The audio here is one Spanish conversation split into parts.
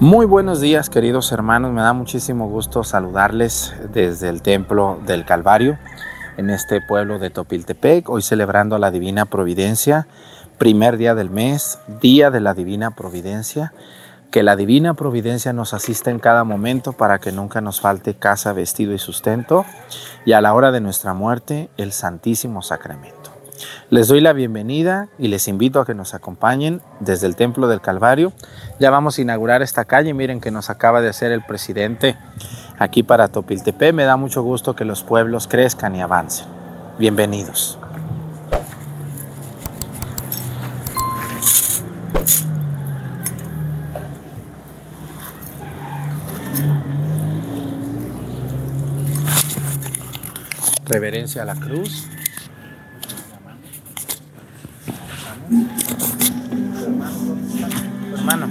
Muy buenos días queridos hermanos, me da muchísimo gusto saludarles desde el Templo del Calvario en este pueblo de Topiltepec, hoy celebrando la Divina Providencia, primer día del mes, día de la Divina Providencia, que la Divina Providencia nos asista en cada momento para que nunca nos falte casa, vestido y sustento, y a la hora de nuestra muerte, el Santísimo Sacramento. Les doy la bienvenida y les invito a que nos acompañen desde el Templo del Calvario. Ya vamos a inaugurar esta calle. Miren que nos acaba de hacer el presidente aquí para Topiltepec. Me da mucho gusto que los pueblos crezcan y avancen. Bienvenidos. Reverencia a la cruz. Hermano.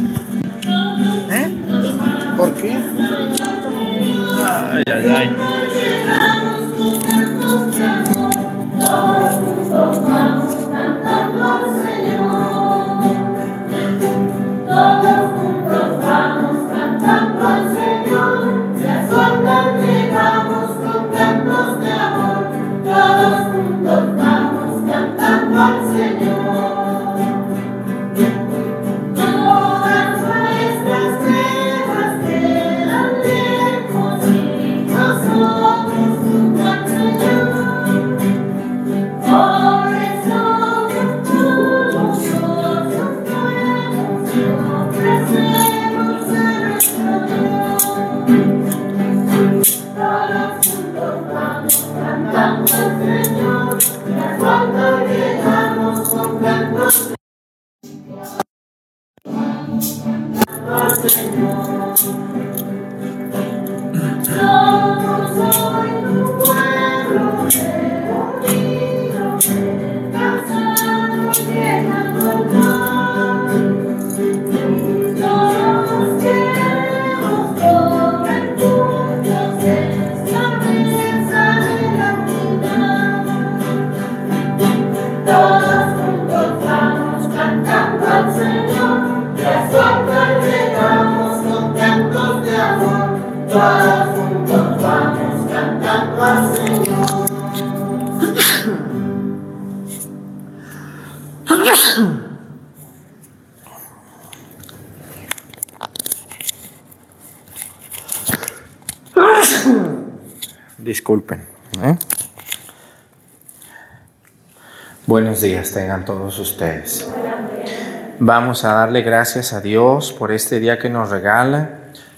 ¿Eh? ¿Por qué? Ay, ay, ay. Disculpen. Buenos días tengan todos ustedes. Vamos a darle gracias a Dios por este día que nos regala,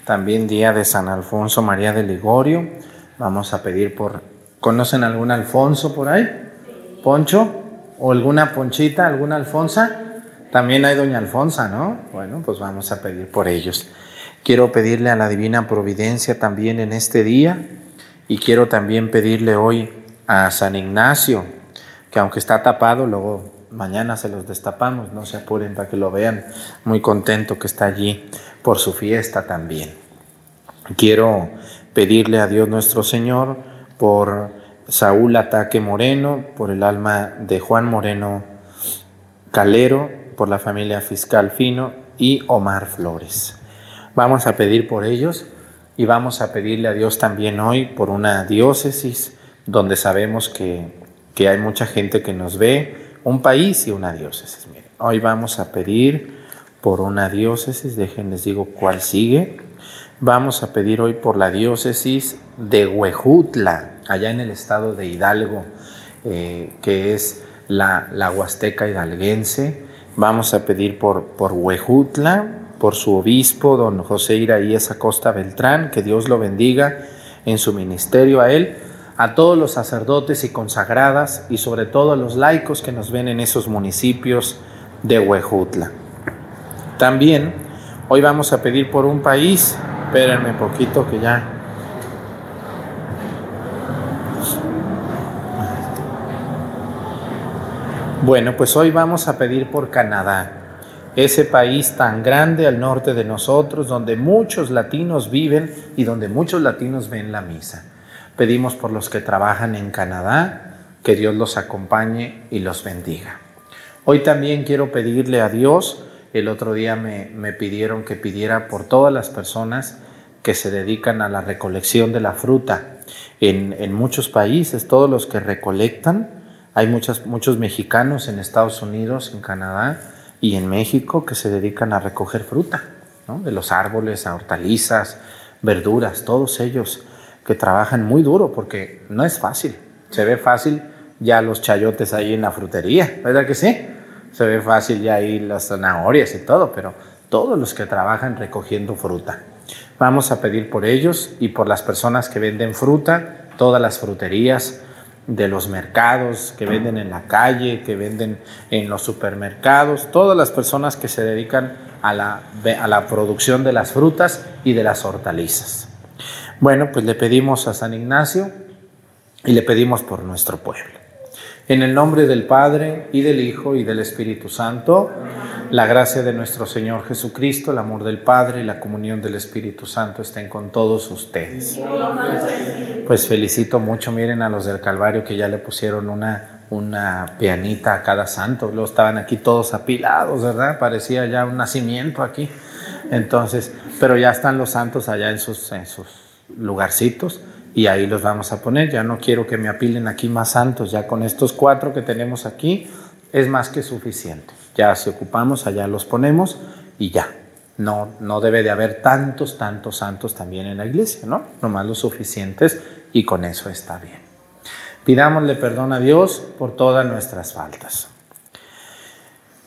también día de San Alfonso María de Ligorio. Vamos a pedir por... ¿Conocen algún Alfonso por ahí? ¿Poncho? ¿O alguna Ponchita, alguna Alfonsa? También hay doña Alfonsa, ¿no? Bueno, pues vamos a pedir por ellos. Quiero pedirle a la Divina Providencia también en este día y quiero también pedirle hoy a San Ignacio, que aunque está tapado, luego mañana se los destapamos, no se apuren para que lo vean, muy contento que está allí por su fiesta también. Quiero pedirle a Dios nuestro Señor por Saúl Ataque Moreno, por el alma de Juan Moreno Calero, por la familia Fiscal Fino y Omar Flores. Vamos a pedir por ellos y vamos a pedirle a Dios también hoy por una diócesis donde sabemos que, que hay mucha gente que nos ve un país y una diócesis. Miren, hoy vamos a pedir por una diócesis, déjenles digo cuál sigue. Vamos a pedir hoy por la diócesis de Huejutla, allá en el estado de Hidalgo, eh, que es la, la Huasteca hidalguense. Vamos a pedir por, por Huejutla, por su obispo, don José Iraíes Acosta Beltrán, que Dios lo bendiga en su ministerio a él a todos los sacerdotes y consagradas y sobre todo a los laicos que nos ven en esos municipios de Huejutla. También hoy vamos a pedir por un país, espérenme poquito que ya... Bueno, pues hoy vamos a pedir por Canadá, ese país tan grande al norte de nosotros, donde muchos latinos viven y donde muchos latinos ven la misa. Pedimos por los que trabajan en Canadá, que Dios los acompañe y los bendiga. Hoy también quiero pedirle a Dios el otro día me, me pidieron que pidiera por todas las personas que se dedican a la recolección de la fruta. En, en muchos países, todos los que recolectan, hay muchas, muchos mexicanos en Estados Unidos, en Canadá y en México que se dedican a recoger fruta, ¿no? de los árboles, a hortalizas, verduras, todos ellos que trabajan muy duro porque no es fácil. Se ve fácil ya los chayotes ahí en la frutería, ¿verdad que sí? Se ve fácil ya ahí las zanahorias y todo, pero todos los que trabajan recogiendo fruta. Vamos a pedir por ellos y por las personas que venden fruta, todas las fruterías de los mercados, que venden en la calle, que venden en los supermercados, todas las personas que se dedican a la, a la producción de las frutas y de las hortalizas. Bueno, pues le pedimos a San Ignacio y le pedimos por nuestro pueblo. En el nombre del Padre y del Hijo y del Espíritu Santo, la gracia de nuestro Señor Jesucristo, el amor del Padre y la comunión del Espíritu Santo estén con todos ustedes. Pues felicito mucho, miren a los del Calvario que ya le pusieron una, una pianita a cada santo, luego estaban aquí todos apilados, ¿verdad? Parecía ya un nacimiento aquí. Entonces, pero ya están los santos allá en sus, en sus lugarcitos y ahí los vamos a poner. Ya no quiero que me apilen aquí más santos, ya con estos cuatro que tenemos aquí es más que suficiente. Ya si ocupamos, allá los ponemos y ya. No, no debe de haber tantos, tantos santos también en la iglesia, ¿no? Nomás los suficientes y con eso está bien. Pidámosle perdón a Dios por todas nuestras faltas.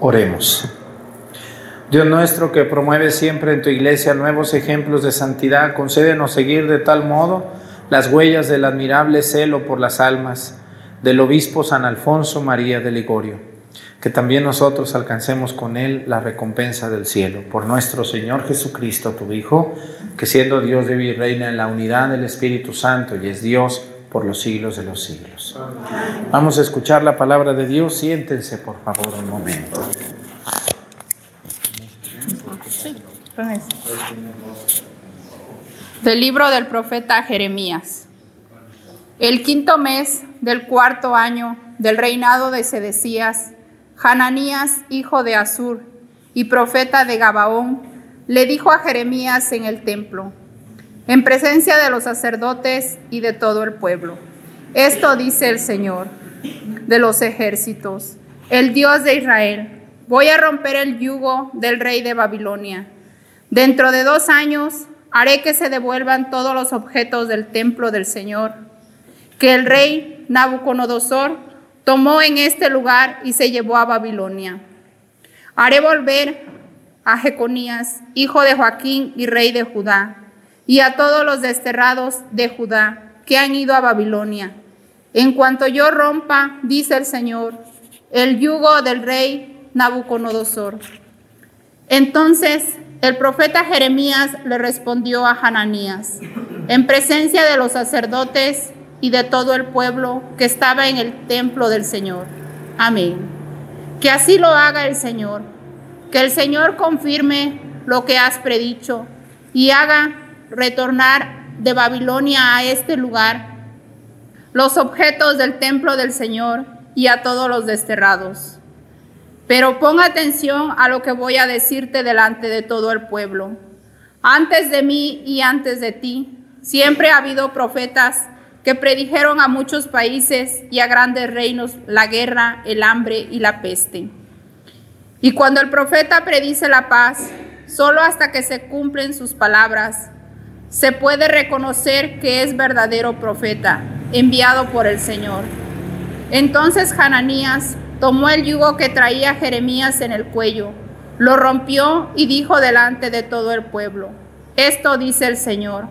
Oremos. Dios nuestro que promueve siempre en tu iglesia nuevos ejemplos de santidad, concédenos seguir de tal modo las huellas del admirable celo por las almas del obispo San Alfonso María de Ligorio, que también nosotros alcancemos con él la recompensa del cielo. Por nuestro Señor Jesucristo, tu Hijo, que siendo Dios de y reina en la unidad del Espíritu Santo y es Dios por los siglos de los siglos. Vamos a escuchar la palabra de Dios. Siéntense, por favor, un momento. Del libro del profeta Jeremías. El quinto mes del cuarto año del reinado de Sedecías, Hananías, hijo de Asur y profeta de Gabaón, le dijo a Jeremías en el templo, en presencia de los sacerdotes y de todo el pueblo, esto dice el Señor de los ejércitos, el Dios de Israel, voy a romper el yugo del rey de Babilonia. Dentro de dos años haré que se devuelvan todos los objetos del templo del Señor, que el rey Nabucodonosor tomó en este lugar y se llevó a Babilonia. Haré volver a Jeconías, hijo de Joaquín y rey de Judá, y a todos los desterrados de Judá que han ido a Babilonia. En cuanto yo rompa, dice el Señor, el yugo del rey Nabucodonosor. Entonces el profeta Jeremías le respondió a Hananías, en presencia de los sacerdotes y de todo el pueblo que estaba en el templo del Señor. Amén. Que así lo haga el Señor. Que el Señor confirme lo que has predicho y haga retornar de Babilonia a este lugar los objetos del templo del Señor y a todos los desterrados. Pero pon atención a lo que voy a decirte delante de todo el pueblo. Antes de mí y antes de ti, siempre ha habido profetas que predijeron a muchos países y a grandes reinos la guerra, el hambre y la peste. Y cuando el profeta predice la paz, solo hasta que se cumplen sus palabras, se puede reconocer que es verdadero profeta, enviado por el Señor. Entonces Hananías tomó el yugo que traía Jeremías en el cuello, lo rompió y dijo delante de todo el pueblo, esto dice el Señor,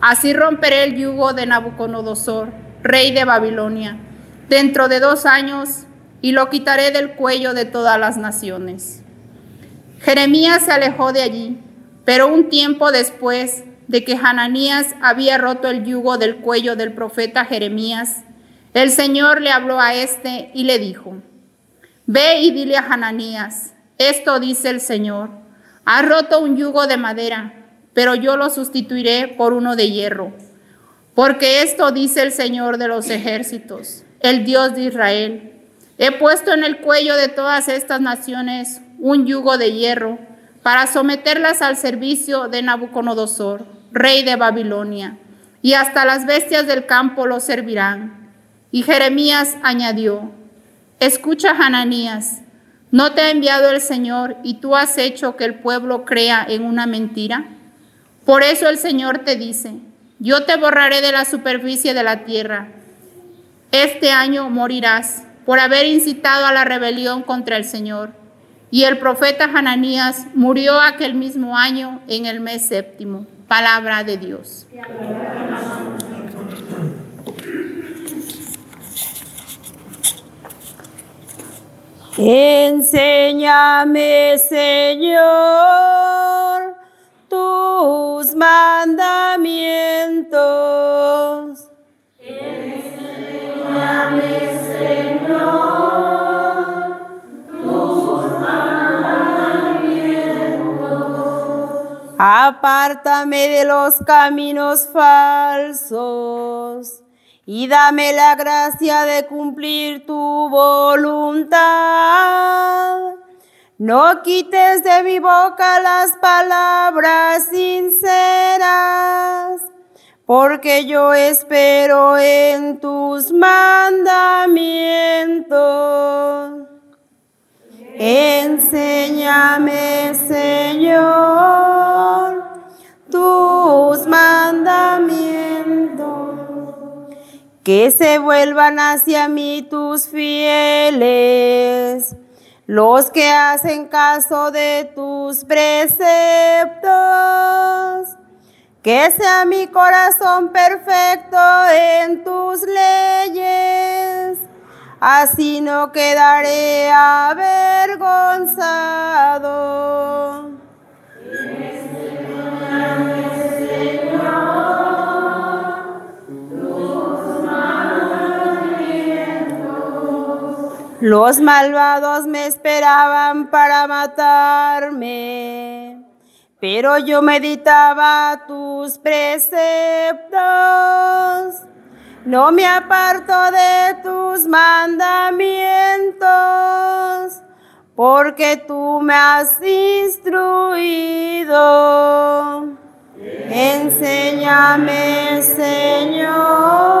así romperé el yugo de Nabucodonosor, rey de Babilonia, dentro de dos años, y lo quitaré del cuello de todas las naciones. Jeremías se alejó de allí, pero un tiempo después de que Hananías había roto el yugo del cuello del profeta Jeremías, el Señor le habló a éste y le dijo, Ve y dile a Hananías, esto dice el Señor, has roto un yugo de madera, pero yo lo sustituiré por uno de hierro. Porque esto dice el Señor de los ejércitos, el Dios de Israel. He puesto en el cuello de todas estas naciones un yugo de hierro para someterlas al servicio de Nabucodonosor rey de Babilonia, y hasta las bestias del campo lo servirán. Y Jeremías añadió, escucha Hananías, ¿no te ha enviado el Señor y tú has hecho que el pueblo crea en una mentira? Por eso el Señor te dice, yo te borraré de la superficie de la tierra. Este año morirás por haber incitado a la rebelión contra el Señor. Y el profeta Hananías murió aquel mismo año en el mes séptimo. Palabra de Dios. Enséñame, Señor, tus mandamientos. Enséñame, Apártame de los caminos falsos y dame la gracia de cumplir tu voluntad. No quites de mi boca las palabras sinceras, porque yo espero en tus mandamientos. Enséñame, Señor, que se vuelvan hacia mí tus fieles, los que hacen caso de tus preceptos. Que sea mi corazón perfecto en tus leyes así no quedaré avergonzado. Los malvados me esperaban para matarme, pero yo meditaba tus preceptos. No me aparto de tus mandamientos, porque tú me has instruido. Enséñame, Señor,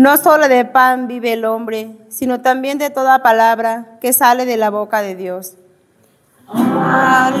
No solo de pan vive el hombre, sino también de toda palabra que sale de la boca de Dios. Aleluya.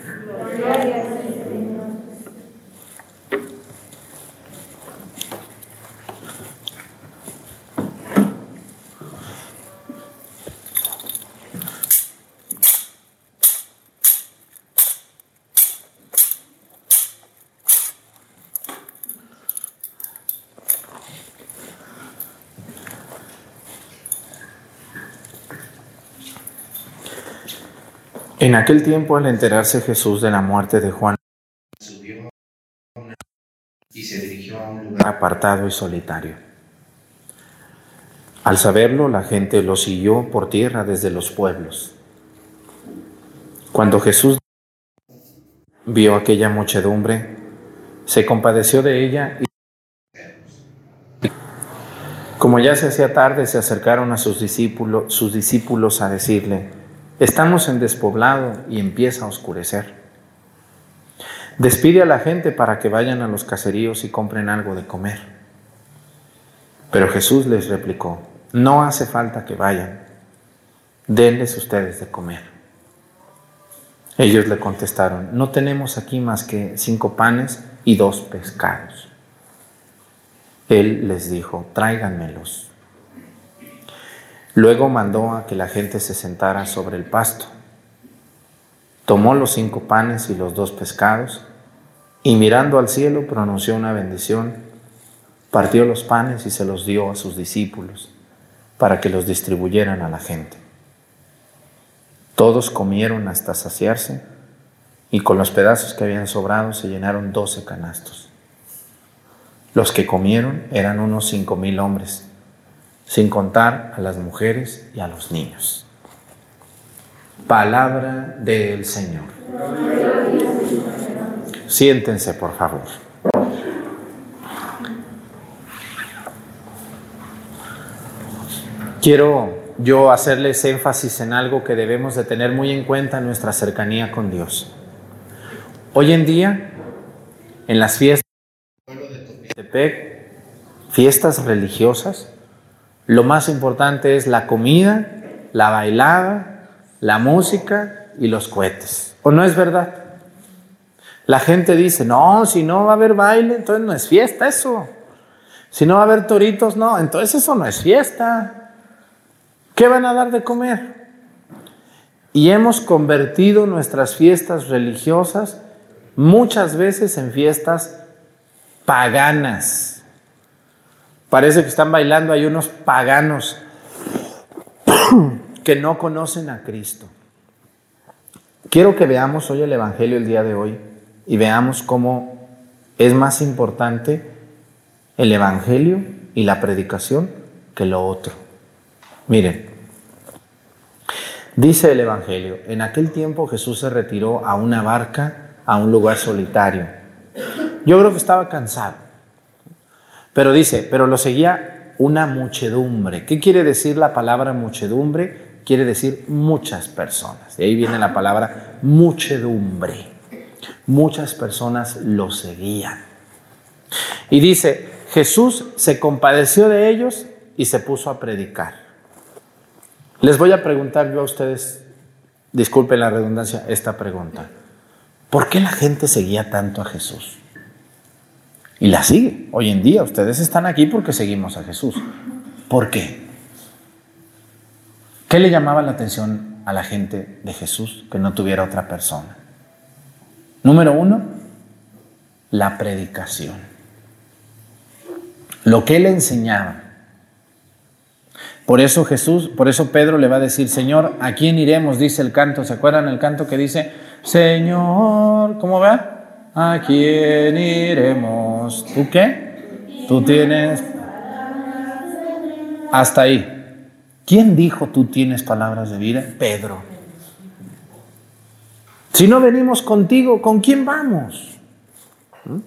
En aquel tiempo, al enterarse Jesús de la muerte de Juan, subió y se dirigió a un lugar apartado y solitario. Al saberlo, la gente lo siguió por tierra desde los pueblos. Cuando Jesús vio aquella muchedumbre, se compadeció de ella y como ya se hacía tarde, se acercaron a sus discípulos, sus discípulos a decirle, Estamos en despoblado y empieza a oscurecer. Despide a la gente para que vayan a los caseríos y compren algo de comer. Pero Jesús les replicó, no hace falta que vayan, denles ustedes de comer. Ellos le contestaron, no tenemos aquí más que cinco panes y dos pescados. Él les dijo, tráiganmelos. Luego mandó a que la gente se sentara sobre el pasto. Tomó los cinco panes y los dos pescados y mirando al cielo pronunció una bendición, partió los panes y se los dio a sus discípulos para que los distribuyeran a la gente. Todos comieron hasta saciarse y con los pedazos que habían sobrado se llenaron doce canastos. Los que comieron eran unos cinco mil hombres sin contar a las mujeres y a los niños. Palabra del Señor. Siéntense, por favor. Quiero yo hacerles énfasis en algo que debemos de tener muy en cuenta en nuestra cercanía con Dios. Hoy en día, en las fiestas de fiestas religiosas, lo más importante es la comida, la bailada, la música y los cohetes. ¿O no es verdad? La gente dice, no, si no va a haber baile, entonces no es fiesta eso. Si no va a haber toritos, no, entonces eso no es fiesta. ¿Qué van a dar de comer? Y hemos convertido nuestras fiestas religiosas muchas veces en fiestas paganas. Parece que están bailando, hay unos paganos que no conocen a Cristo. Quiero que veamos hoy el Evangelio el día de hoy y veamos cómo es más importante el Evangelio y la predicación que lo otro. Miren, dice el Evangelio, en aquel tiempo Jesús se retiró a una barca a un lugar solitario. Yo creo que estaba cansado. Pero dice, pero lo seguía una muchedumbre. ¿Qué quiere decir la palabra muchedumbre? Quiere decir muchas personas. De ahí viene la palabra muchedumbre. Muchas personas lo seguían. Y dice, Jesús se compadeció de ellos y se puso a predicar. Les voy a preguntar yo a ustedes, disculpen la redundancia, esta pregunta. ¿Por qué la gente seguía tanto a Jesús? Y la sigue. Hoy en día ustedes están aquí porque seguimos a Jesús. ¿Por qué? ¿Qué le llamaba la atención a la gente de Jesús que no tuviera otra persona? Número uno, la predicación. Lo que él enseñaba. Por eso Jesús, por eso Pedro le va a decir, Señor, ¿a quién iremos? Dice el canto. ¿Se acuerdan el canto que dice, Señor, ¿cómo va? ¿A quién iremos? ¿Tú qué? Tú tienes... Hasta ahí. ¿Quién dijo tú tienes palabras de vida? Pedro. Si no venimos contigo, ¿con quién vamos? ¿Mm?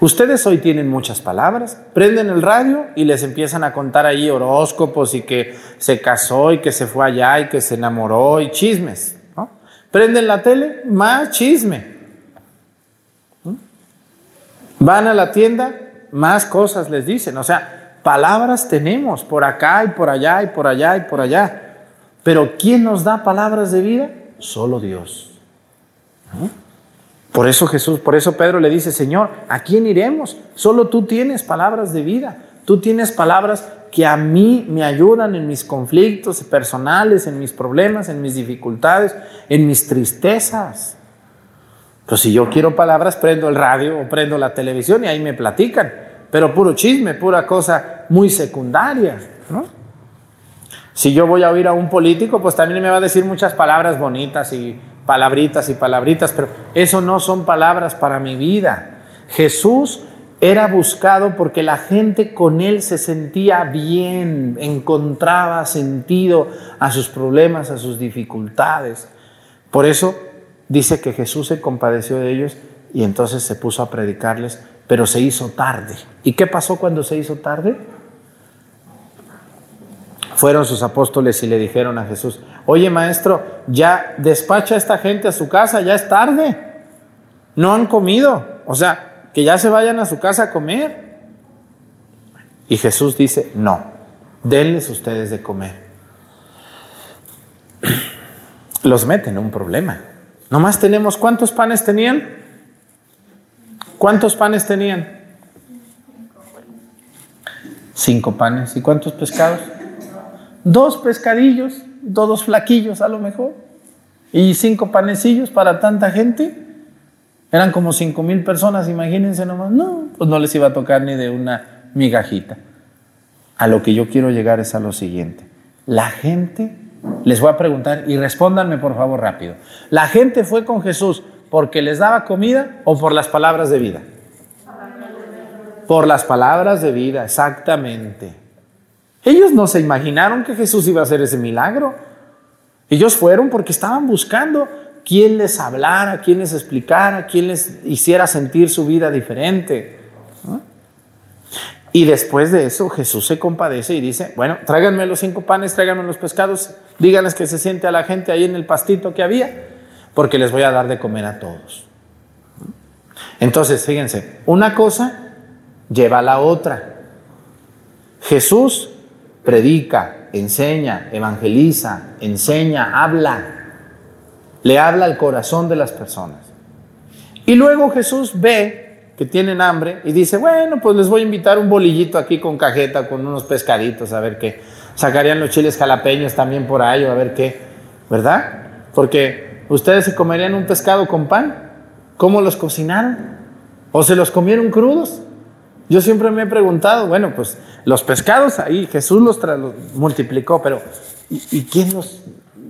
Ustedes hoy tienen muchas palabras, prenden el radio y les empiezan a contar ahí horóscopos y que se casó y que se fue allá y que se enamoró y chismes. Prenden la tele, más chisme. Van a la tienda, más cosas les dicen. O sea, palabras tenemos por acá y por allá y por allá y por allá. Pero ¿quién nos da palabras de vida? Solo Dios. Por eso Jesús, por eso Pedro le dice, Señor, ¿a quién iremos? Solo tú tienes palabras de vida. Tú tienes palabras que a mí me ayudan en mis conflictos personales, en mis problemas, en mis dificultades, en mis tristezas. Pues si yo quiero palabras, prendo el radio o prendo la televisión y ahí me platican. Pero puro chisme, pura cosa muy secundaria. Si yo voy a oír a un político, pues también me va a decir muchas palabras bonitas y palabritas y palabritas, pero eso no son palabras para mi vida. Jesús era buscado porque la gente con él se sentía bien, encontraba sentido a sus problemas, a sus dificultades. Por eso dice que Jesús se compadeció de ellos y entonces se puso a predicarles, pero se hizo tarde. ¿Y qué pasó cuando se hizo tarde? Fueron sus apóstoles y le dijeron a Jesús, oye maestro, ya despacha a esta gente a su casa, ya es tarde, no han comido, o sea, que ya se vayan a su casa a comer. Y Jesús dice, no, denles ustedes de comer. Los meten en un problema. Nomás tenemos, ¿cuántos panes tenían? ¿Cuántos panes tenían? Cinco panes. ¿Y cuántos pescados? dos pescadillos, todos flaquillos a lo mejor, y cinco panecillos para tanta gente. Eran como cinco mil personas, imagínense nomás. No, pues no les iba a tocar ni de una migajita. A lo que yo quiero llegar es a lo siguiente. La gente, les voy a preguntar y respóndanme por favor rápido. ¿La gente fue con Jesús porque les daba comida o por las palabras de vida? Por las palabras de vida, exactamente. Ellos no se imaginaron que Jesús iba a hacer ese milagro. Ellos fueron porque estaban buscando quién les hablara, quién les explicara, quién les hiciera sentir su vida diferente. Y después de eso Jesús se compadece y dice, bueno, tráiganme los cinco panes, tráiganme los pescados, díganles que se siente a la gente ahí en el pastito que había, porque les voy a dar de comer a todos. Entonces, fíjense, una cosa lleva a la otra. Jesús predica, enseña, evangeliza, enseña, habla, le habla al corazón de las personas. Y luego Jesús ve que tienen hambre y dice, bueno, pues les voy a invitar un bolillito aquí con cajeta, con unos pescaditos, a ver qué. Sacarían los chiles jalapeños también por ahí, a ver qué, ¿verdad? Porque ustedes se comerían un pescado con pan. ¿Cómo los cocinaron? ¿O se los comieron crudos? Yo siempre me he preguntado, bueno, pues los pescados ahí, Jesús los, multiplicó, pero ¿y, quién los,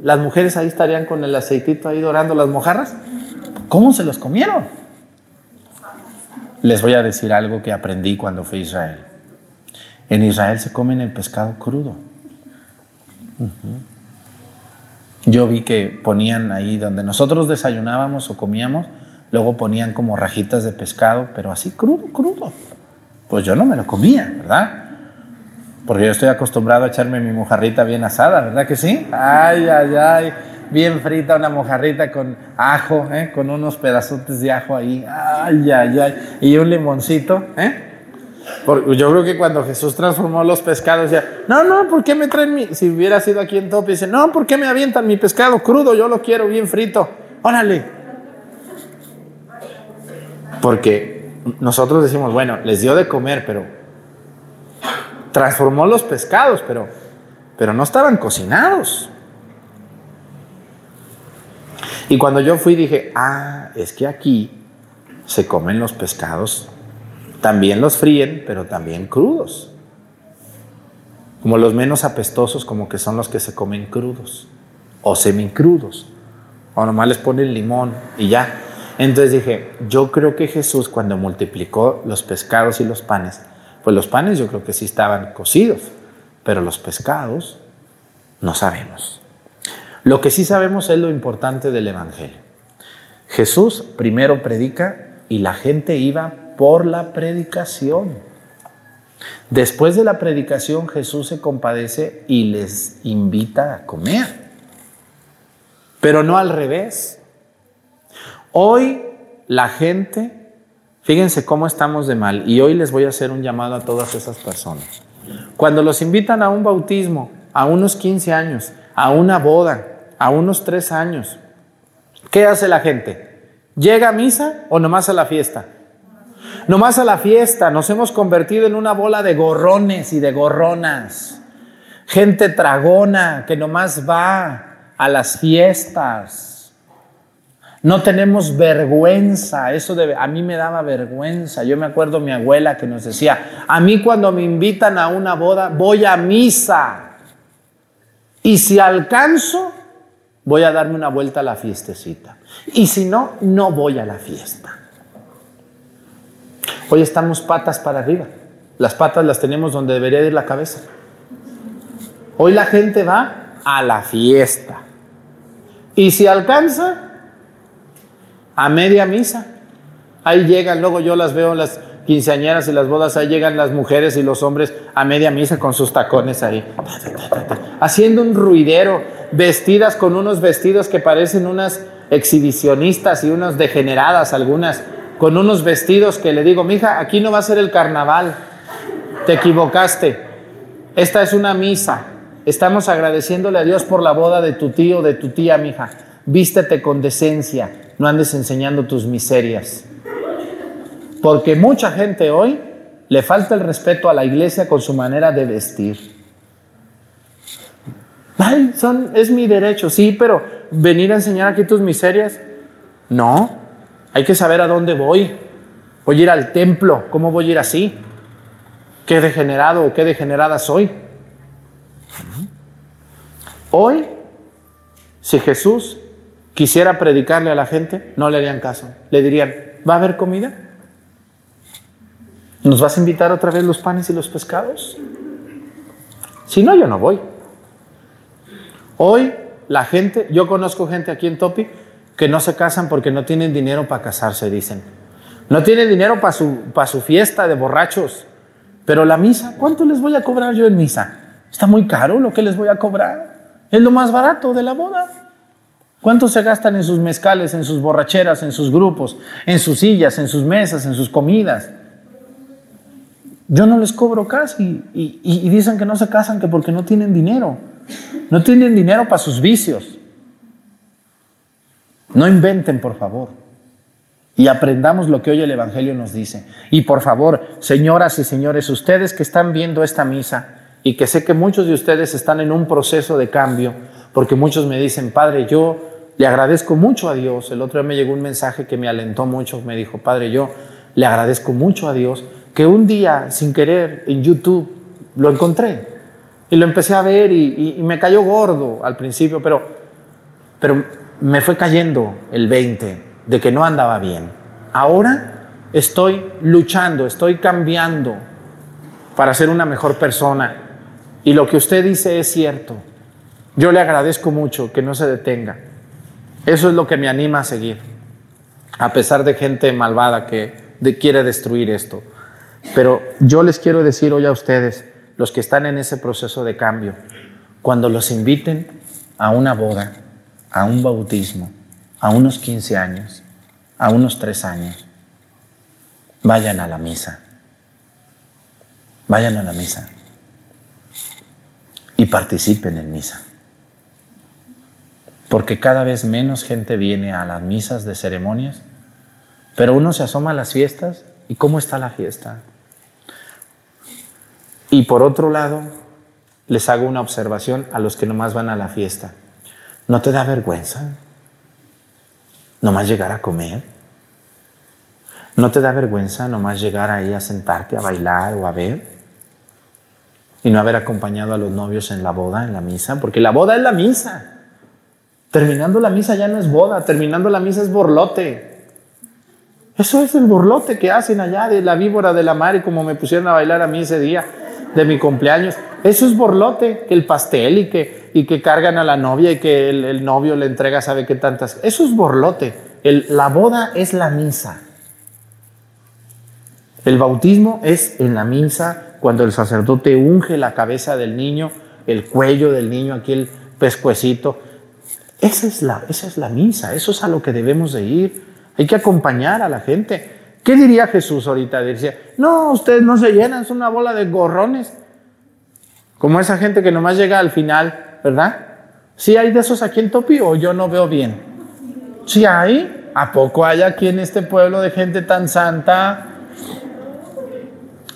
las mujeres ahí estarían con el aceitito ahí dorando las mojarras? ¿Cómo se los comieron? Les voy a decir algo que aprendí cuando fui a Israel. En Israel se comen el pescado crudo. Yo vi que ponían ahí donde nosotros desayunábamos o comíamos, luego ponían como rajitas de pescado, pero así crudo, crudo pues yo no me lo comía, ¿verdad? Porque yo estoy acostumbrado a echarme mi mojarrita bien asada, ¿verdad que sí? Ay, ay, ay, bien frita una mojarrita con ajo, ¿eh? con unos pedazotes de ajo ahí, ay, ay, ay, y un limoncito, ¿eh? yo creo que cuando Jesús transformó los pescados, decía, no, no, ¿por qué me traen mi, si hubiera sido aquí en Topi, dice, no, ¿por qué me avientan mi pescado crudo? Yo lo quiero bien frito, órale. Porque nosotros decimos, bueno, les dio de comer, pero transformó los pescados, pero, pero no estaban cocinados. Y cuando yo fui dije, ah, es que aquí se comen los pescados, también los fríen, pero también crudos. Como los menos apestosos, como que son los que se comen crudos o semicrudos. O nomás les ponen limón y ya. Entonces dije, yo creo que Jesús cuando multiplicó los pescados y los panes, pues los panes yo creo que sí estaban cocidos, pero los pescados no sabemos. Lo que sí sabemos es lo importante del Evangelio. Jesús primero predica y la gente iba por la predicación. Después de la predicación Jesús se compadece y les invita a comer. Pero no al revés. Hoy la gente, fíjense cómo estamos de mal, y hoy les voy a hacer un llamado a todas esas personas. Cuando los invitan a un bautismo, a unos 15 años, a una boda, a unos 3 años, ¿qué hace la gente? ¿Llega a misa o nomás a la fiesta? Nomás a la fiesta, nos hemos convertido en una bola de gorrones y de gorronas. Gente tragona que nomás va a las fiestas. No tenemos vergüenza, eso a mí me daba vergüenza. Yo me acuerdo mi abuela que nos decía, a mí cuando me invitan a una boda voy a misa. Y si alcanzo, voy a darme una vuelta a la fiestecita. Y si no, no voy a la fiesta. Hoy estamos patas para arriba. Las patas las tenemos donde debería ir la cabeza. Hoy la gente va a la fiesta. Y si alcanza, a media misa. Ahí llegan, luego yo las veo las quinceañeras y las bodas, ahí llegan las mujeres y los hombres a media misa con sus tacones ahí, haciendo un ruidero, vestidas con unos vestidos que parecen unas exhibicionistas y unas degeneradas algunas con unos vestidos que le digo, mija, aquí no va a ser el carnaval, te equivocaste, esta es una misa, estamos agradeciéndole a Dios por la boda de tu tío, de tu tía, mija, vístete con decencia, no andes enseñando tus miserias. Porque mucha gente hoy le falta el respeto a la iglesia con su manera de vestir. Ay, es mi derecho, sí, pero venir a enseñar aquí tus miserias, no. Hay que saber a dónde voy. Voy a ir al templo. ¿Cómo voy a ir así? ¿Qué degenerado o qué degenerada soy? Hoy, si Jesús quisiera predicarle a la gente, no le harían caso. Le dirían, ¿va a haber comida? ¿Nos vas a invitar otra vez los panes y los pescados? Si no, yo no voy. Hoy la gente, yo conozco gente aquí en Topi que no se casan porque no tienen dinero para casarse, dicen. No tienen dinero para su, para su fiesta de borrachos. Pero la misa, ¿cuánto les voy a cobrar yo en misa? Está muy caro lo que les voy a cobrar. Es lo más barato de la boda. ¿Cuánto se gastan en sus mezcales, en sus borracheras, en sus grupos, en sus sillas, en sus mesas, en sus comidas? Yo no les cobro casi y, y dicen que no se casan que porque no tienen dinero. No tienen dinero para sus vicios. No inventen, por favor. Y aprendamos lo que hoy el Evangelio nos dice. Y por favor, señoras y señores, ustedes que están viendo esta misa y que sé que muchos de ustedes están en un proceso de cambio, porque muchos me dicen, Padre, yo le agradezco mucho a Dios. El otro día me llegó un mensaje que me alentó mucho, me dijo, Padre, yo le agradezco mucho a Dios que un día, sin querer, en YouTube lo encontré. Y lo empecé a ver y, me cayó gordo al principio, pero, pero me fue cayendo el 20 de que no andaba bien. Ahora estoy luchando, estoy cambiando para ser una mejor persona. Y lo que usted dice es cierto. Yo le agradezco mucho que no se detenga. Eso es lo que me anima a seguir, a pesar de gente malvada que quiere destruir esto. Pero yo les quiero decir hoy a ustedes, los que están en ese proceso de cambio, cuando los inviten a una boda, a un bautismo, a unos 15 años, a unos 3 años, vayan a la misa. Vayan a la misa y participen en misa. Porque cada vez menos gente viene a las misas de ceremonias, pero uno se asoma a las fiestas y cómo está la fiesta. Y por otro lado, les hago una observación a los que nomás van a la fiesta. ¿No te da vergüenza nomás llegar a comer? ¿No te da vergüenza nomás llegar ahí a sentarte a bailar o a ver? Y no haber acompañado a los novios en la boda, en la misa, porque la boda es la misa. Terminando la misa ya no es boda, terminando la misa es borlote. Eso es el borlote que hacen allá de la víbora de la mar y como me pusieron a bailar a mí ese día de mi cumpleaños. Eso es borlote, que el pastel y que, y que cargan a la novia y que el, novio le entrega sabe qué tantas. Eso es borlote. la boda es la misa. El bautismo es en la misa cuando el sacerdote unge la cabeza del niño, el cuello del niño, aquí el pescuecito. Esa es la, esa es la misa, eso es a lo que debemos de ir. Hay que acompañar a la gente. ¿Qué diría Jesús ahorita? Diría, no, ustedes no se llenan, es una bola de gorrones. Como esa gente que nomás llega al final, ¿verdad? ¿Sí hay de esos aquí en Topi o yo no veo bien? ¿Sí hay? ¿A poco hay aquí en este pueblo de gente tan santa?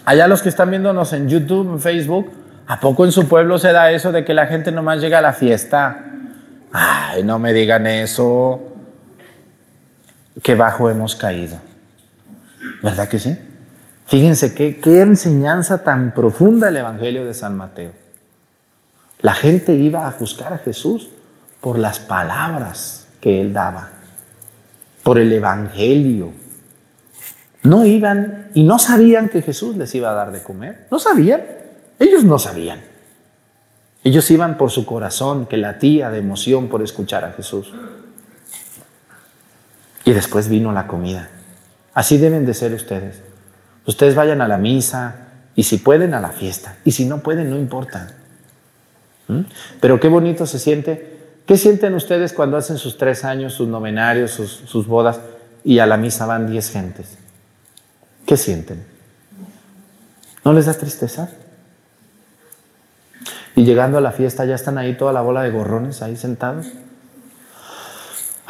Allá los que están viéndonos en YouTube, en Facebook, ¿a poco en su pueblo se da eso de que la gente nomás llega a la fiesta? Ay, no me digan eso. Qué bajo hemos caído. ¿Verdad que sí? Fíjense qué, qué enseñanza tan profunda el Evangelio de San Mateo. La gente iba a juzgar a Jesús por las palabras que él daba, por el Evangelio. No iban y no sabían que Jesús les iba a dar de comer. No sabían. Ellos no sabían. Ellos iban por su corazón que latía de emoción por escuchar a Jesús. Y después vino la comida. Así deben de ser ustedes. Ustedes vayan a la misa y si pueden a la fiesta. Y si no pueden, no importa. ¿Mm? Pero qué bonito se siente. ¿Qué sienten ustedes cuando hacen sus tres años, sus novenarios, sus, sus bodas y a la misa van diez gentes? ¿Qué sienten? ¿No les da tristeza? Y llegando a la fiesta ya están ahí toda la bola de gorrones ahí sentados.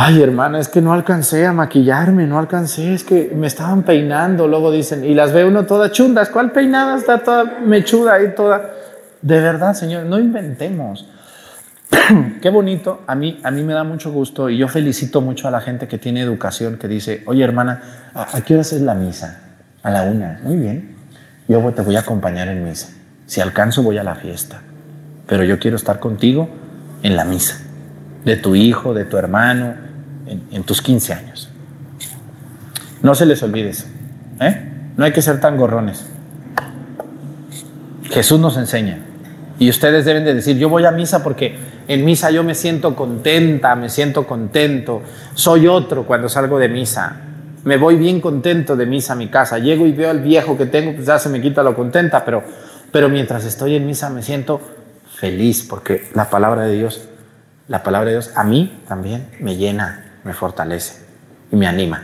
Ay, hermana, es que no alcancé a maquillarme, no alcancé, es que me estaban peinando, luego dicen, y las ve uno todas chundas, ¿cuál peinada está toda mechuda ahí, toda? De verdad, Señor, no inventemos. Qué bonito, a mí, a mí me da mucho gusto y yo felicito mucho a la gente que tiene educación, que dice, oye hermana, ¿a, qué hora es la misa? A la una, muy bien, yo te voy a acompañar en misa. Si alcanzo voy a la fiesta, pero yo quiero estar contigo en la misa, de tu hijo, de tu hermano, en, tus 15 años. No se les olvide eso. ¿eh? No hay que ser tan gorrones. Jesús nos enseña. Y ustedes deben de decir, yo voy a misa porque en misa yo me siento contenta, me siento contento. Soy otro cuando salgo de misa. Me voy bien contento de misa a mi casa. Llego y veo al viejo que tengo, pues ya se me quita lo contenta, pero, pero mientras estoy en misa me siento feliz porque la palabra de Dios, la palabra de Dios a mí también me llena me fortalece y me anima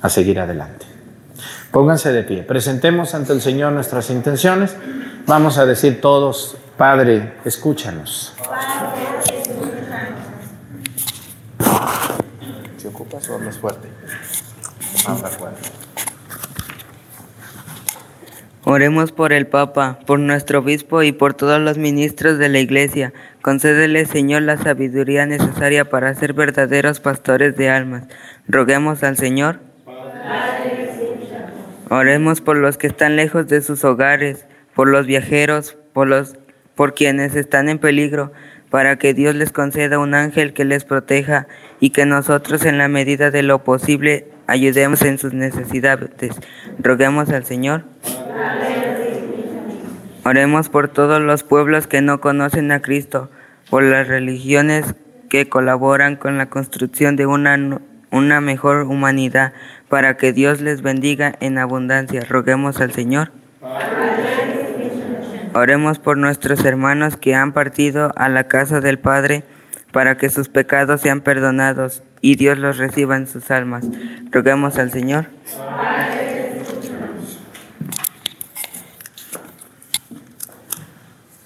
a seguir adelante. Pónganse de pie, presentemos ante el Señor nuestras intenciones. Vamos a decir todos, Padre, escúchanos. Si ocupas, o fuerte. fuerte. Oremos por el Papa, por nuestro obispo y por todos los ministros de la Iglesia. Concédele, Señor, la sabiduría necesaria para ser verdaderos pastores de almas. Roguemos al Señor. Oremos por los que están lejos de sus hogares, por los viajeros, por los por quienes están en peligro, para que Dios les conceda un ángel que les proteja y que nosotros en la medida de lo posible ayudemos en sus necesidades. Roguemos al Señor. Oremos por todos los pueblos que no conocen a Cristo, por las religiones que colaboran con la construcción de una, una mejor humanidad, para que Dios les bendiga en abundancia. Roguemos al Señor. Oremos por nuestros hermanos que han partido a la casa del Padre, para que sus pecados sean perdonados y Dios los reciba en sus almas. Roguemos al Señor.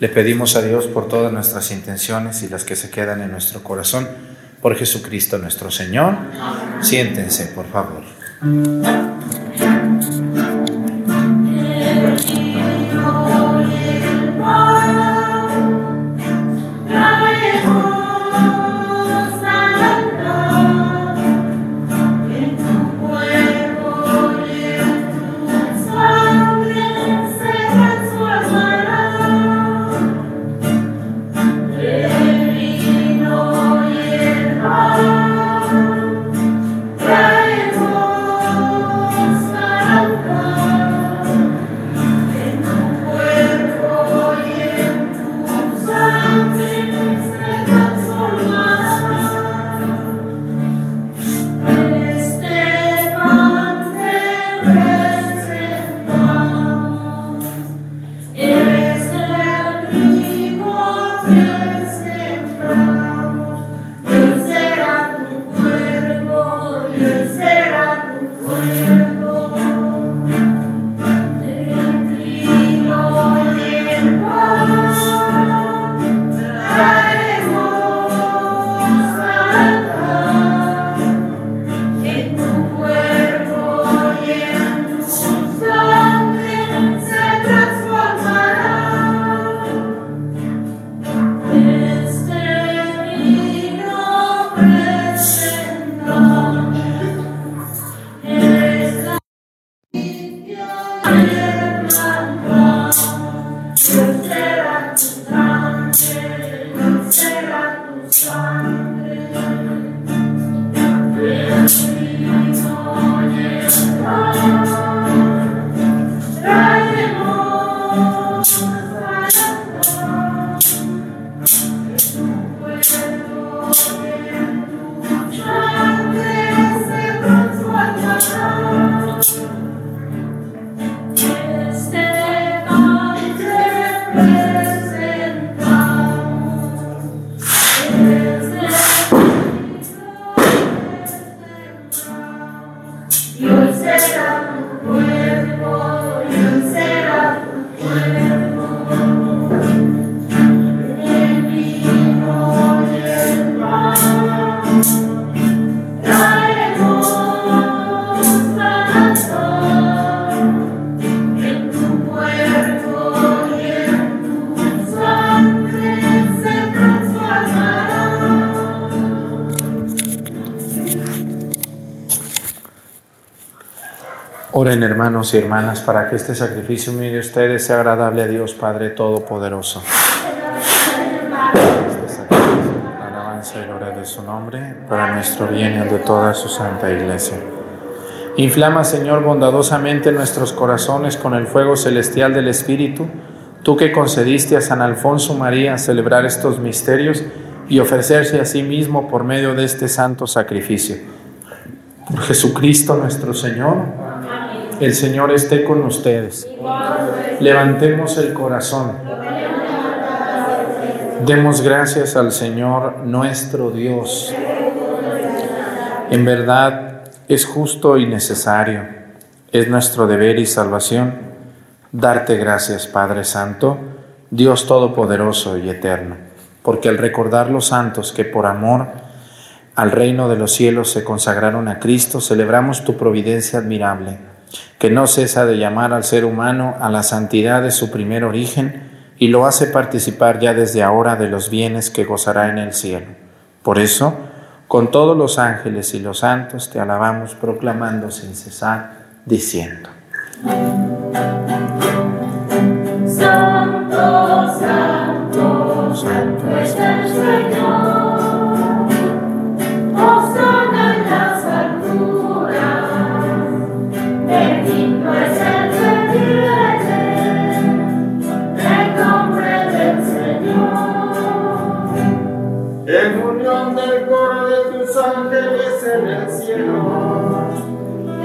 Le pedimos a Dios por todas nuestras intenciones y las que se quedan en nuestro corazón, por Jesucristo nuestro Señor. Siéntense, por favor. Hermanos y hermanas para que este sacrificio mío de ustedes sea agradable a Dios Padre Todopoderoso. Este alabanza y gloria de su nombre, para nuestro bien y de toda su santa iglesia. Inflama, Señor, bondadosamente nuestros corazones con el fuego celestial del Espíritu, tú que concediste a San Alfonso María celebrar estos misterios y ofrecerse a sí mismo por medio de este santo sacrificio. Por Jesucristo nuestro Señor. El Señor esté con ustedes. Levantemos el corazón. Demos gracias al Señor nuestro Dios. En verdad es justo y necesario. Es nuestro deber y salvación darte gracias, Padre Santo, Dios Todopoderoso y Eterno, porque al recordar los santos que por amor al reino de los cielos se consagraron a Cristo, celebramos tu providencia admirable que no cesa de llamar al ser humano a la santidad de su primer origen y lo hace participar ya desde ahora de los bienes que gozará en el cielo. Por eso, con todos los ángeles y los santos te alabamos proclamando sin cesar, diciendo. Santo, santo, santo es el Señor.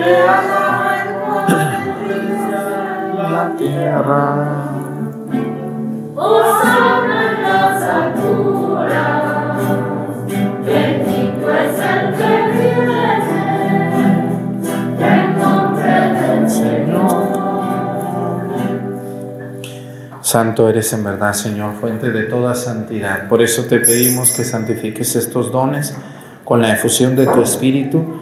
Que la tierra. Osana las alturas, bendito es el que viene, en nombre Señor. Santo eres en verdad, Señor, fuente de toda santidad. Por eso te pedimos que santifiques estos dones con la efusión de tu Espíritu,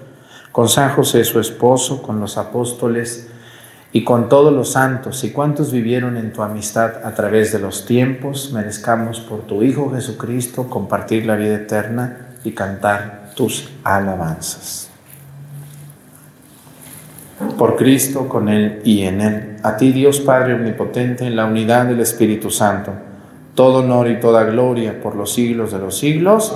con San José su esposo, con los apóstoles y con todos los santos y cuantos vivieron en tu amistad a través de los tiempos, merezcamos por tu Hijo Jesucristo compartir la vida eterna y cantar tus alabanzas. Por Cristo, con Él y en Él, a ti Dios Padre Omnipotente, en la unidad del Espíritu Santo, todo honor y toda gloria por los siglos de los siglos.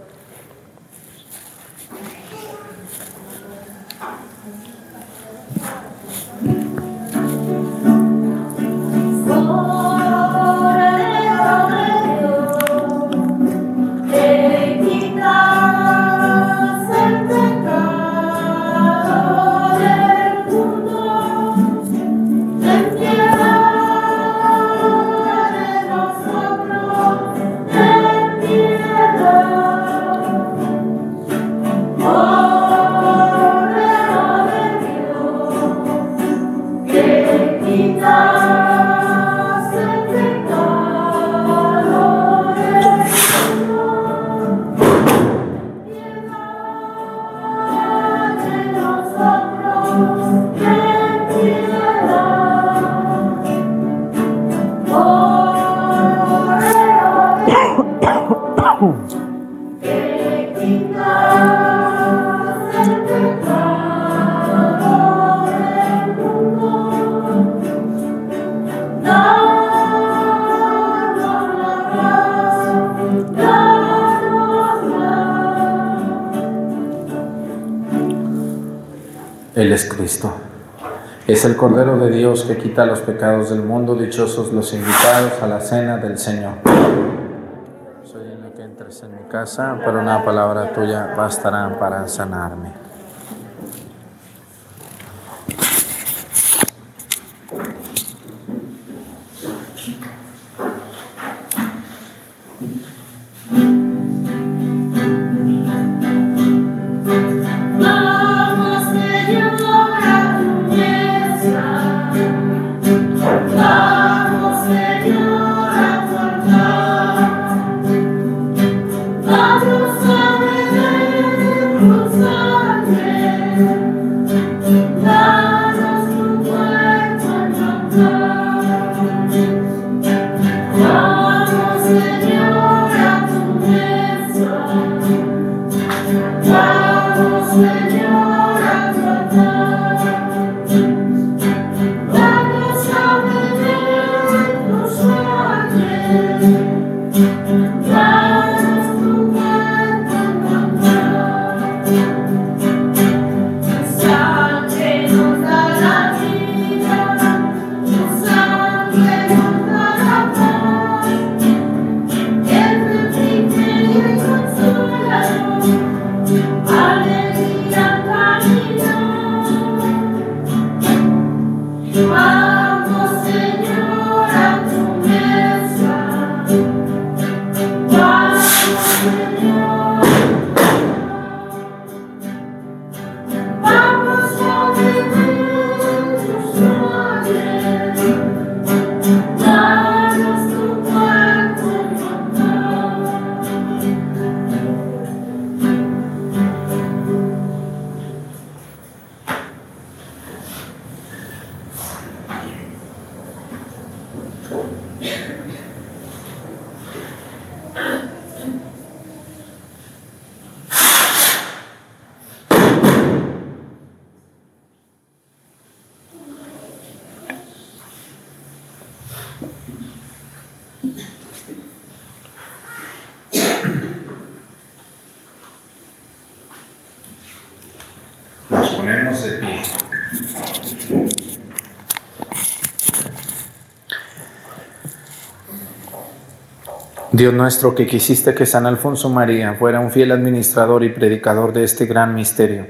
Que quita los pecados del mundo. Dichosos los invitados a la cena del Señor. Soy en el que entres en mi casa, pero una palabra tuya bastará para sanarme. De pie. Dios nuestro, que quisiste que San Alfonso María fuera un fiel administrador y predicador de este gran misterio,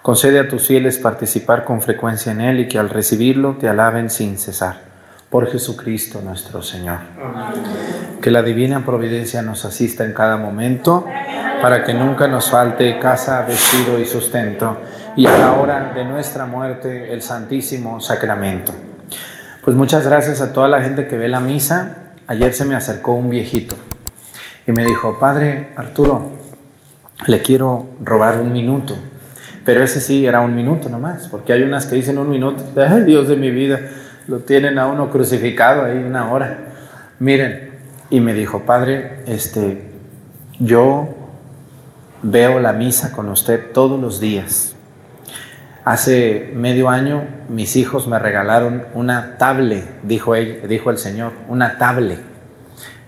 concede a tus fieles participar con frecuencia en él y que al recibirlo te alaben sin cesar. Por Jesucristo nuestro Señor. Que la divina providencia nos asista en cada momento para que nunca nos falte casa, vestido y sustento y a la hora de nuestra muerte el Santísimo Sacramento. Pues muchas gracias a toda la gente que ve la misa. Ayer se me acercó un viejito y me dijo, Padre Arturo, le quiero robar un minuto. Pero ese sí era un minuto nomás, porque hay unas que dicen un minuto. Ay, Dios de mi vida, lo tienen a uno crucificado ahí una hora. Miren, y me dijo, Padre, este, yo veo la misa con usted todos los días. Hace medio año mis hijos me regalaron una tablet, dijo, él, dijo el Señor, una tablet.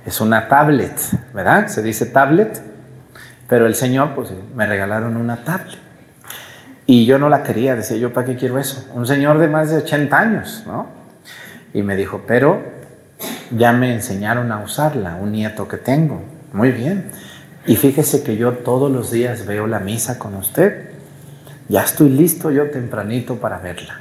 Es una tablet, ¿verdad? Se dice tablet, pero el Señor, pues me regalaron una tablet. Y yo no la quería, decía yo, ¿para qué quiero eso? Un señor de más de 80 años, ¿no? Y me dijo, pero ya me enseñaron a usarla, un nieto que tengo. Muy bien. Y fíjese que yo todos los días veo la misa con usted. Ya estoy listo yo tempranito para verla.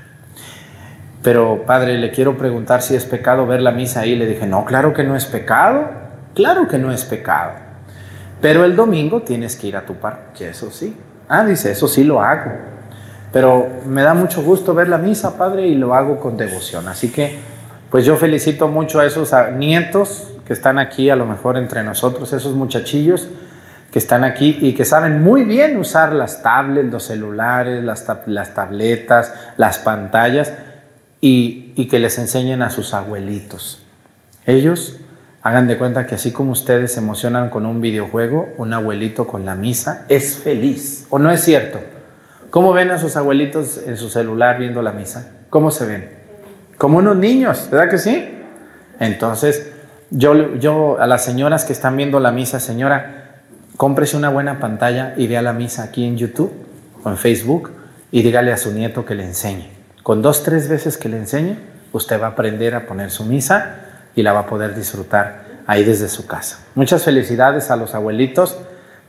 Pero padre, le quiero preguntar si es pecado ver la misa ahí. Le dije, no, claro que no es pecado. Claro que no es pecado. Pero el domingo tienes que ir a tu parroquia, eso sí. Ah, dice, eso sí lo hago. Pero me da mucho gusto ver la misa, padre, y lo hago con devoción. Así que, pues yo felicito mucho a esos nietos que están aquí, a lo mejor entre nosotros, esos muchachillos que están aquí y que saben muy bien usar las tablets, los celulares, las, las tabletas, las pantallas y, y, que les enseñen a sus abuelitos. Ellos hagan de cuenta que así como ustedes se emocionan con un videojuego, un abuelito con la misa es feliz. ¿O no es cierto? ¿Cómo ven a sus abuelitos en su celular viendo la misa? ¿Cómo se ven? Como unos niños, ¿verdad que sí? Entonces, yo, yo a las señoras que están viendo la misa, señora, cómprese una buena pantalla y vea la misa aquí en YouTube o en Facebook y dígale a su nieto que le enseñe. Con dos, tres veces que le enseñe, usted va a aprender a poner su misa y la va a poder disfrutar ahí desde su casa. Muchas felicidades a los abuelitos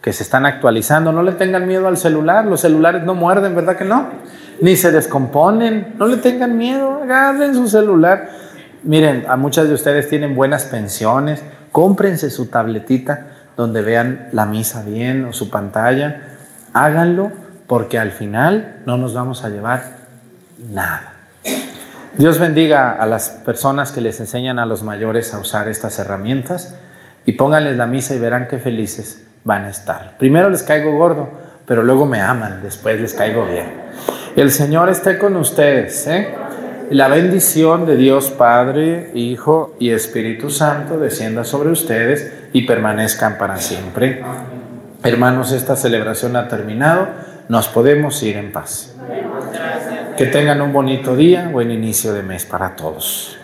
que se están actualizando. No le tengan miedo al celular. Los celulares no muerden, ¿verdad que no? Ni se descomponen. No le tengan miedo. Agarren su celular. Miren, a muchas de ustedes tienen buenas pensiones. Cómprense su tabletita donde vean la misa bien o su pantalla. Háganlo porque al final no nos vamos a llevar nada. Dios bendiga a las personas que les enseñan a los mayores a usar estas herramientas y pónganles la misa y verán qué felices van a estar. Primero les caigo gordo, pero luego me aman, después les caigo bien. El Señor esté con ustedes. ¿eh? La bendición de Dios Padre, Hijo y Espíritu Santo descienda sobre ustedes y permanezcan para siempre. Hermanos, esta celebración ha terminado. Nos podemos ir en paz. Que tengan un bonito día, buen inicio de mes para todos.